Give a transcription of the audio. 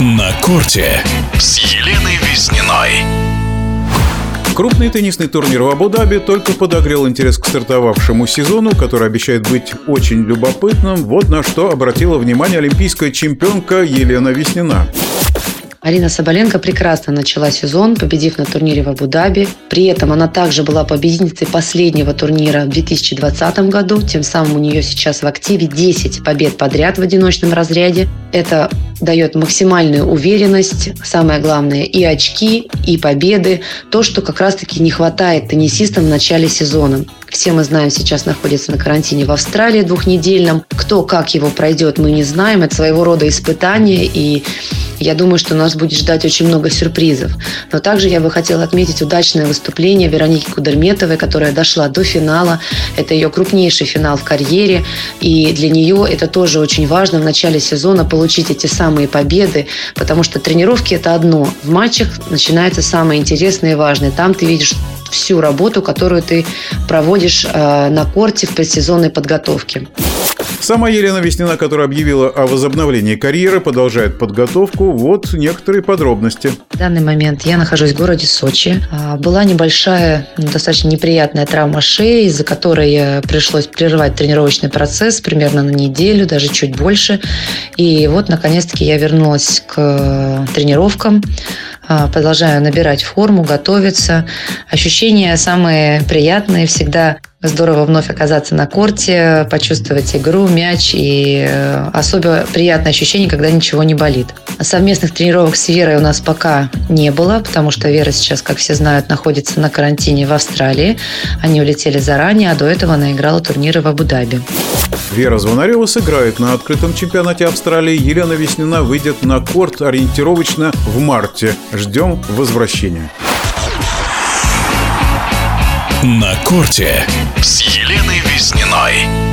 На корте с Еленой Визниной. Крупный теннисный турнир в Абу-Даби только подогрел интерес к стартовавшему сезону, который обещает быть очень любопытным. Вот на что обратила внимание олимпийская чемпионка Елена Веснина. Арина Соболенко прекрасно начала сезон, победив на турнире в Абу-Даби. При этом она также была победительницей последнего турнира в 2020 году. Тем самым у нее сейчас в активе 10 побед подряд в одиночном разряде. Это дает максимальную уверенность, самое главное, и очки, и победы. То, что как раз-таки не хватает теннисистам в начале сезона. Все мы знаем, сейчас находится на карантине в Австралии двухнедельном. Кто как его пройдет, мы не знаем. Это своего рода испытание, и я думаю, что нас будет ждать очень много сюрпризов. Но также я бы хотела отметить удачное выступление Вероники Кудерметовой, которая дошла до финала. Это ее крупнейший финал в карьере. И для нее это тоже очень важно в начале сезона получить эти самые победы, потому что тренировки – это одно. В матчах начинается самое интересное и важное. Там ты видишь всю работу, которую ты проводишь э, на корте в предсезонной подготовке. Сама Елена Веснина, которая объявила о возобновлении карьеры, продолжает подготовку. Вот некоторые подробности. В данный момент я нахожусь в городе Сочи. А, была небольшая, ну, достаточно неприятная травма шеи, из-за которой пришлось прерывать тренировочный процесс примерно на неделю, даже чуть больше. И вот, наконец-таки, я вернулась к тренировкам а, продолжаю набирать форму, готовиться. Ощущения самые приятные всегда Здорово вновь оказаться на корте, почувствовать игру, мяч и э, особо приятное ощущение, когда ничего не болит. Совместных тренировок с Верой у нас пока не было, потому что Вера сейчас, как все знают, находится на карантине в Австралии. Они улетели заранее, а до этого она играла турниры в Абу-Даби. Вера Звонарева сыграет на открытом чемпионате Австралии. Елена Веснина выйдет на корт ориентировочно в марте. Ждем возвращения. На корте с Еленой Визниной.